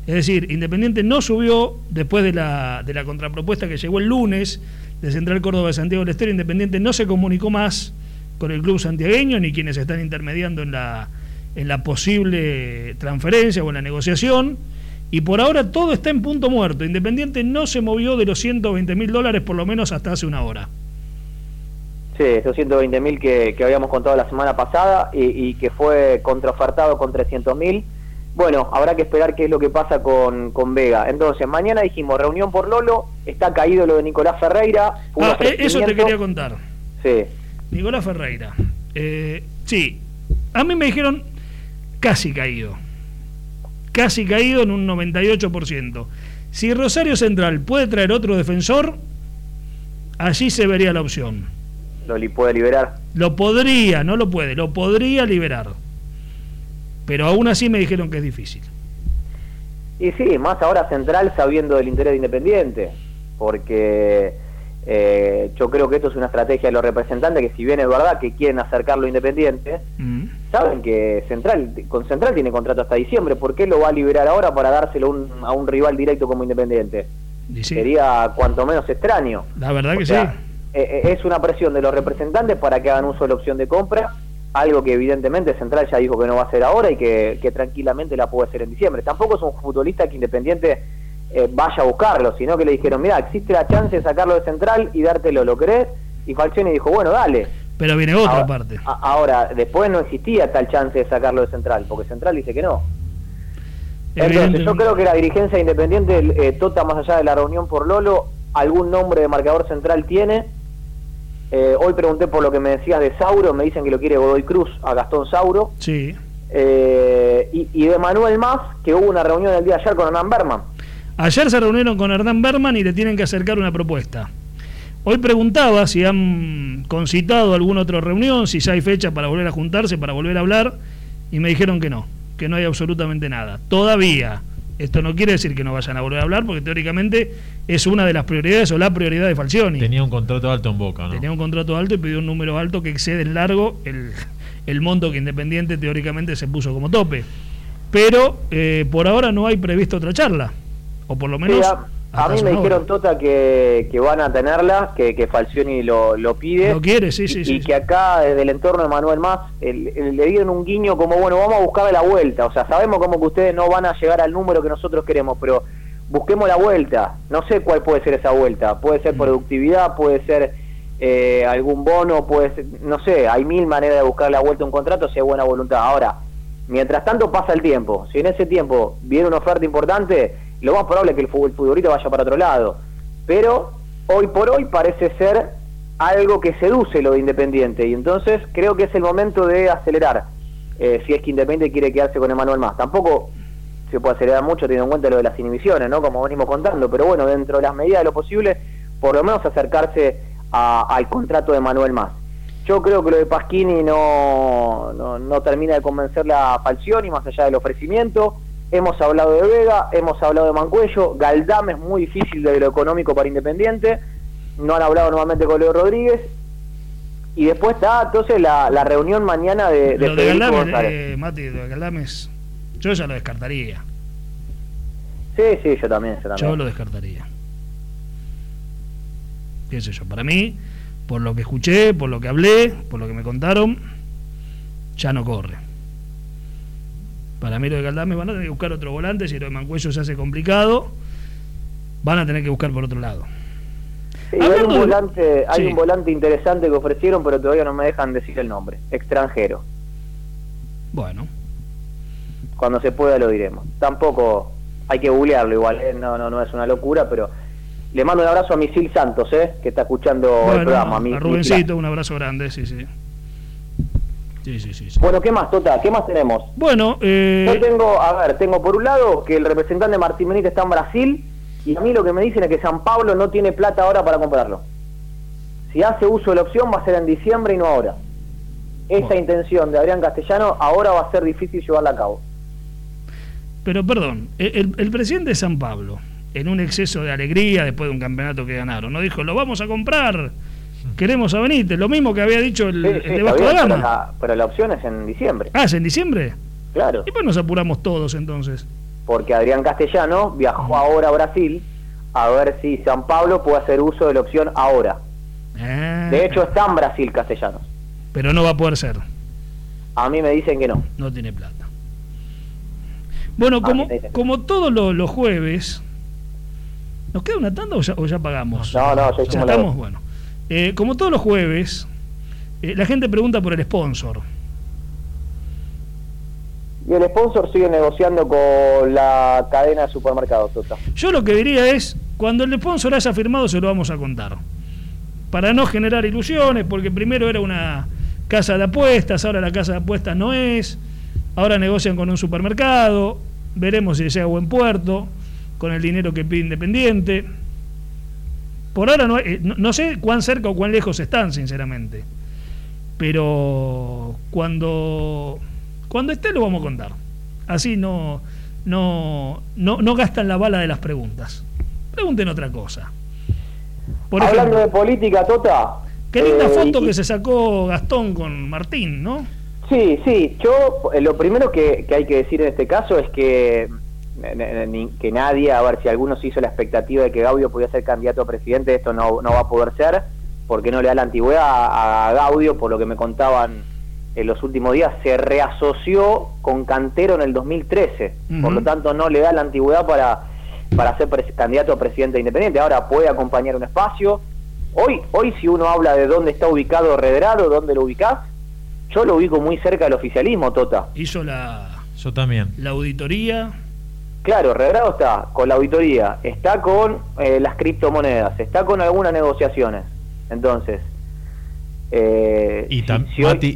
Es decir, Independiente no subió después de la, de la contrapropuesta que llegó el lunes de Central Córdoba de Santiago del Estero, Independiente no se comunicó más con el club santiagueño ni quienes están intermediando en la, en la posible transferencia o en la negociación. Y por ahora todo está en punto muerto. Independiente no se movió de los 120 mil dólares por lo menos hasta hace una hora. Sí, esos 120 mil que, que habíamos contado la semana pasada y, y que fue contraofertado con 300 mil. Bueno, habrá que esperar qué es lo que pasa con, con Vega. Entonces, mañana dijimos reunión por Lolo, está caído lo de Nicolás Ferreira. Ah, eh, eso te quería contar. Sí, Nicolás Ferreira. Eh, sí, a mí me dijeron casi caído. Casi caído en un 98%. Si Rosario Central puede traer otro defensor, allí se vería la opción. lo puede liberar. Lo podría, no lo puede, lo podría liberar. Pero aún así me dijeron que es difícil. Y sí, más ahora Central sabiendo del interés de Independiente, porque eh, yo creo que esto es una estrategia de los representantes que si bien es verdad que quieren acercarlo a Independiente, Mm. Saben que Central con Central tiene contrato hasta diciembre, ¿por qué lo va a liberar ahora para dárselo un- a un rival directo como Independiente? sería cuanto menos extraño. La verdad que sí. Eh, eh, es una presión de los representantes para que hagan uso de la opción de compra, algo que evidentemente Central ya dijo que no va a hacer ahora y que, tranquilamente la puede hacer en diciembre. Tampoco es un futbolista que Independiente eh, vaya a buscarlo, sino que le dijeron, mira, existe la chance de sacarlo de Central y dártelo, ¿lo crees? Y Falcioni dijo, bueno, dale. Pero viene otra parte. ahora, después no existía tal chance de sacarlo de Central, porque Central dice que no. Entonces, yo creo que la dirigencia independiente, eh, Tota, más allá de la reunión por Lolo, algún nombre de marcador central tiene. Eh, hoy pregunté por lo que me decías de Sauro, me dicen que lo quiere Godoy Cruz a Gastón Sauro. Sí. Eh, y, de Manuel Más, que hubo una reunión el día de ayer con Hernán Berman. Ayer se reunieron con Hernán Berman y le tienen que acercar una propuesta. Hoy preguntaba si han concitado alguna otra reunión, si ya hay fecha para volver a juntarse, para volver a hablar, y me dijeron que no que no hay absolutamente nada. Todavía. Esto no quiere decir que no vayan a volver a hablar, porque teóricamente es una de las prioridades o la prioridad de Falcioni. Tenía un contrato alto en Boca, ¿no? Tenía un contrato alto y pidió un número alto que excede en largo el, el monto que Independiente teóricamente se puso como tope. Pero eh, por ahora no hay previsto otra charla, o por lo menos... A mí me dijeron, Tota, que, van a tenerla, que, que Falcioni lo, lo pide. Lo quiere, sí, sí, y, que acá, desde el entorno de Manuel Más, le dieron un guiño como, bueno, vamos a buscar la vuelta. O sea, sabemos como que ustedes no van a llegar al número que nosotros queremos, pero busquemos la vuelta. No sé cuál puede ser esa vuelta. Puede ser mm. productividad, puede ser eh, algún bono, puede ser, no sé, hay mil maneras de buscar la vuelta a un contrato si hay buena voluntad. Ahora, mientras tanto pasa el tiempo. Si en ese tiempo viene una oferta importante lo más probable es que el, fútbol, vaya para otro lado. Pero hoy por hoy parece ser algo que seduce lo de Independiente y entonces creo que es el momento de acelerar eh, si es que Independiente quiere quedarse con Emanuel Más. Tampoco se puede acelerar mucho teniendo en cuenta lo de las inhibiciones, ¿no? Como venimos contando, pero bueno, dentro de las medidas de lo posible, por lo menos acercarse al contrato de Manuel Más. Yo creo que lo de Pasquini no, no, no termina de convencerle a Falcioni, más allá del ofrecimiento. Hemos hablado de Vega, hemos hablado de Mancuello, Galdame es muy difícil de lo económico para Independiente, no han hablado nuevamente con Leo Rodríguez. Y después está entonces la, reunión mañana de, de, lo de Galdame, eh, Mati, lo de Galdame yo ya lo descartaría. Sí, sí, yo también, yo también. Yo lo descartaría. ¿Qué sé yo? Para mí, por lo que escuché, por lo que hablé, por lo que me contaron, ya no corre. Para mí lo de Galdame van a tener que buscar otro volante, si lo de Mancuello se hace complicado, van a tener que buscar por otro lado. hay un, volante, hay un volante interesante que ofrecieron, pero todavía no me dejan decir el nombre. Extranjero. Bueno. Cuando se pueda lo diremos. Tampoco hay que googlearlo igual, ¿eh? no, no, no es una locura, pero le mando un abrazo a Misil Santos, ¿eh? que está escuchando el programa. A, a Rubencito, un abrazo grande, sí, sí. Sí, sí, sí, Bueno, ¿qué más, Tota? ¿Qué más tenemos? Bueno, eh... yo tengo, a ver, tengo por un lado que el representante Martín Benítez está en Brasil y a mí lo que me dicen es que San Pablo no tiene plata ahora para comprarlo. Si hace uso de la opción va a ser en diciembre y no ahora. Esa intención de Adrián Castellano ahora va a ser difícil llevarla a cabo. Pero perdón, el, el presidente de San Pablo, en un exceso de alegría después de un campeonato que ganaron, no dijo, lo vamos a comprar queremos a Benítez, lo mismo que había dicho el, de Vasco da Gama. Pero la, opción es en diciembre. Ah, ¿es en diciembre? Claro. ¿Y pues nos apuramos todos entonces? Porque Adrián Castellano viajó ahora a Brasil a ver si San Pablo puede hacer uso de la opción ahora. Ah. de hecho, está en Brasil Castellanos. Pero no va a poder ser. A mí me dicen que no. No tiene plata. Bueno, como, como todos los, jueves, ¿nos queda una tanda o ya, pagamos? No, no, ya, estamos, bueno. Eh, como todos los jueves, eh, la gente pregunta por el sponsor. Y el sponsor sigue negociando con la cadena de supermercados, Tota. Yo lo que diría es, cuando el sponsor haya firmado se lo vamos a contar. Para no generar ilusiones, porque primero era una casa de apuestas, ahora la casa de apuestas no es, ahora negocian con un supermercado, veremos si llega a buen puerto, con el dinero que pide Independiente. Por ahora eh, no, no, sé cuán cerca o cuán lejos están, sinceramente. Pero cuando, cuando esté lo vamos a contar. Así no, no, no, gastan la bala de las preguntas. Pregunten otra cosa. Hablando de política, Tota. Qué linda eh, foto que se sacó Gastón con Martín, ¿no? Sí, sí. Yo, eh, lo primero que, que hay que decir en este caso es que que nadie, a ver si alguno se hizo la expectativa de que Gaudio podía ser candidato a presidente, esto no, no va a poder ser, porque no le da la antigüedad a, Gaudio, por lo que me contaban en los últimos días, se reasoció con Cantero en el 2013, por lo tanto no le da la antigüedad para, para ser candidato a presidente independiente, ahora puede acompañar un espacio. Hoy, hoy si uno habla de dónde está ubicado Redrado, dónde lo ubicás, yo lo ubico muy cerca del oficialismo, Tota. Hizo la... Yo también. La auditoría Claro, Regrado está con la auditoría, está con eh, las criptomonedas, está con algunas negociaciones. Entonces. Eh, y,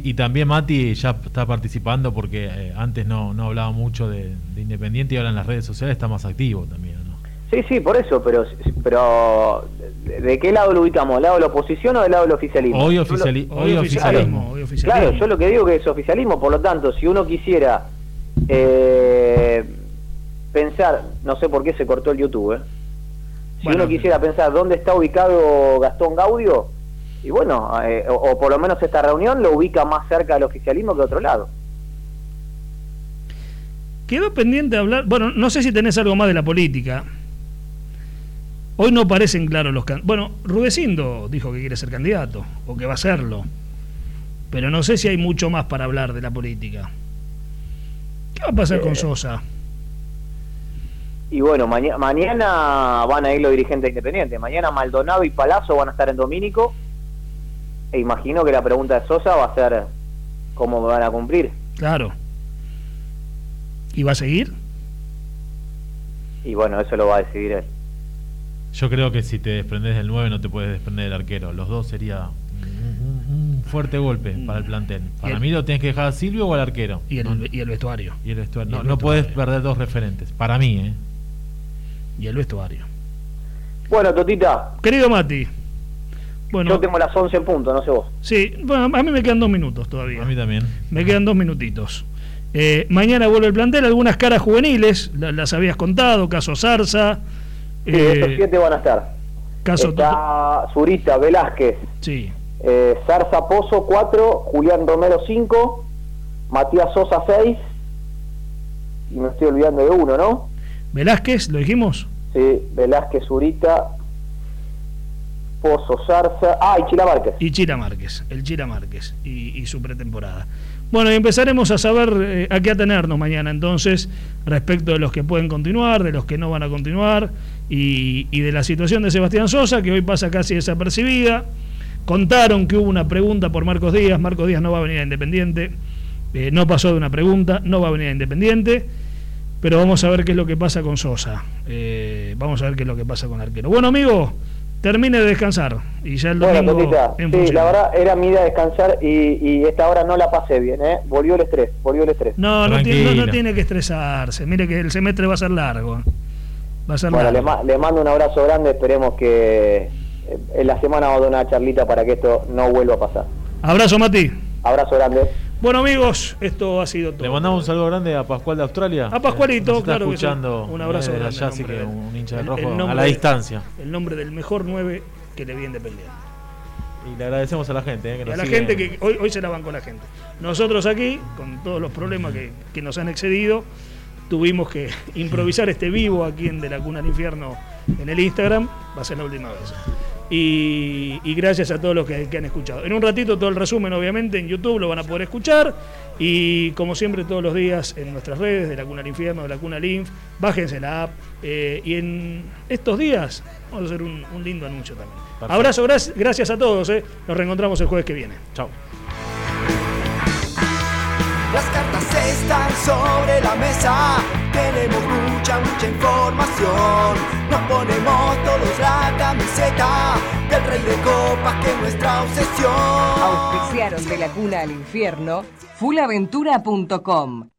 y, también Mati ya está participando porque eh, antes no, no hablaba mucho de, Independiente y ahora en las redes sociales está más activo también. ¿no? Sí, sí, por eso, pero, pero ¿de qué lado lo ubicamos? ¿Del lado de la oposición o del lado del oficialismo? Hoy, oficialismo. Hoy Claro, yo lo que digo que es oficialismo, por lo tanto, si uno quisiera. Eh, pensar, no sé por qué se cortó el YouTube, ¿eh? si uno quisiera pensar dónde está ubicado Gastón Gaudio, y bueno, eh, o, por lo menos esta reunión lo ubica más cerca del oficialismo que otro lado. Quedó pendiente hablar, bueno, no sé si tenés algo más de la política. Hoy no parecen claros los candidatos. Bueno, Rudecindo dijo que quiere ser candidato, o que va a serlo. Pero no sé si hay mucho más para hablar de la política. ¿Qué va a pasar con eh, Sosa? Y bueno, mañana van a ir los dirigentes independientes. Mañana Maldonado y Palazzo van a estar en Domínico. E imagino que la pregunta de Sosa va a ser cómo van a cumplir. Claro. ¿Y va a seguir? Y bueno, eso lo va a decidir él. Yo creo que si te desprendes del 9 no te puedes desprender del arquero. Los dos sería un, fuerte golpe para el plantel. Para mí lo tienes que dejar a Silvio o al arquero. Y el, y el vestuario. Y el vestuario. no puedes perder dos referentes. Para mí, ¿eh? Y el vestuario. Bueno, Totita. Querido Mati. Bueno, Yo tengo las 11 en punto, no sé vos. Sí, bueno, a mí me quedan dos minutos todavía. A mí también. Me quedan dos minutitos. Eh, mañana vuelve el plantel, algunas caras juveniles, las, habías contado, caso Zarza. Sí, estos eh, siete van a estar. Caso Está Zurita, Velázquez. Sí. Eh, Zarza Pozo 4, Julián Romero 5, Matías Sosa 6. Y me estoy olvidando de uno, ¿no? Velázquez, ¿lo dijimos? Sí, Velázquez, Zurita, Pozo, Zarza. Ah, y Chira Márquez. Y Chira Márquez, el Chira Márquez y, su pretemporada. Bueno, y empezaremos a saber eh, a qué atenernos mañana entonces respecto de los que pueden continuar, de los que no van a continuar y, de la situación de Sebastián Sosa, que hoy pasa casi desapercibida. Contaron que hubo una pregunta por Marcos Díaz, Marcos Díaz no va a venir a Independiente, eh, no pasó de una pregunta, no va a venir a Independiente. Pero vamos a ver qué es lo que pasa con Sosa. Eh, vamos a ver qué es lo que pasa con Arquero. Bueno, amigo, termine de descansar. Y ya el domingo. Bueno, sí, la verdad era mi idea descansar y, esta hora no la pasé bien, ¿eh? Volvió el estrés, volvió el estrés. No, no tiene, no, tiene, que estresarse. Mire que el semestre va a ser largo. Va a ser bueno, Le, le, mando un abrazo grande. Esperemos que eh, en la semana vamos a dar una charlita para que esto no vuelva a pasar. Abrazo, Mati. Abrazo grande. Bueno amigos, esto ha sido todo. Le mandamos un saludo grande a Pascual de Australia. A Pascualito, está claro escuchando Un abrazo grande. Allá, así que un hincha de rojo a la distancia. El nombre del mejor 9 que le vi Independiente. Y le agradecemos a la gente. Eh, que a la gente que hoy, hoy se la van con la gente. Nosotros aquí, con todos los problemas que, que nos han excedido, tuvimos que improvisar este vivo aquí en De la Cuna al Infierno en el Instagram. Va a ser la última vez. Y, gracias a todos los que, han escuchado. En un ratito todo el resumen, obviamente, en YouTube lo van a poder escuchar. Y como siempre, todos los días en nuestras redes, de la Cuna al Infierno, de la Cuna Linf, bájense la app. Eh, y en estos días vamos a hacer un, lindo anuncio también. Abrazo, gracias, a todos. Eh. Nos reencontramos el jueves que viene. Chao. Las cartas están sobre la mesa, tenemos mucha, mucha información. Nos ponemos todos la camiseta del rey de copas que es nuestra obsesión. Auspiciaron de la cuna al infierno, fullaventura.com.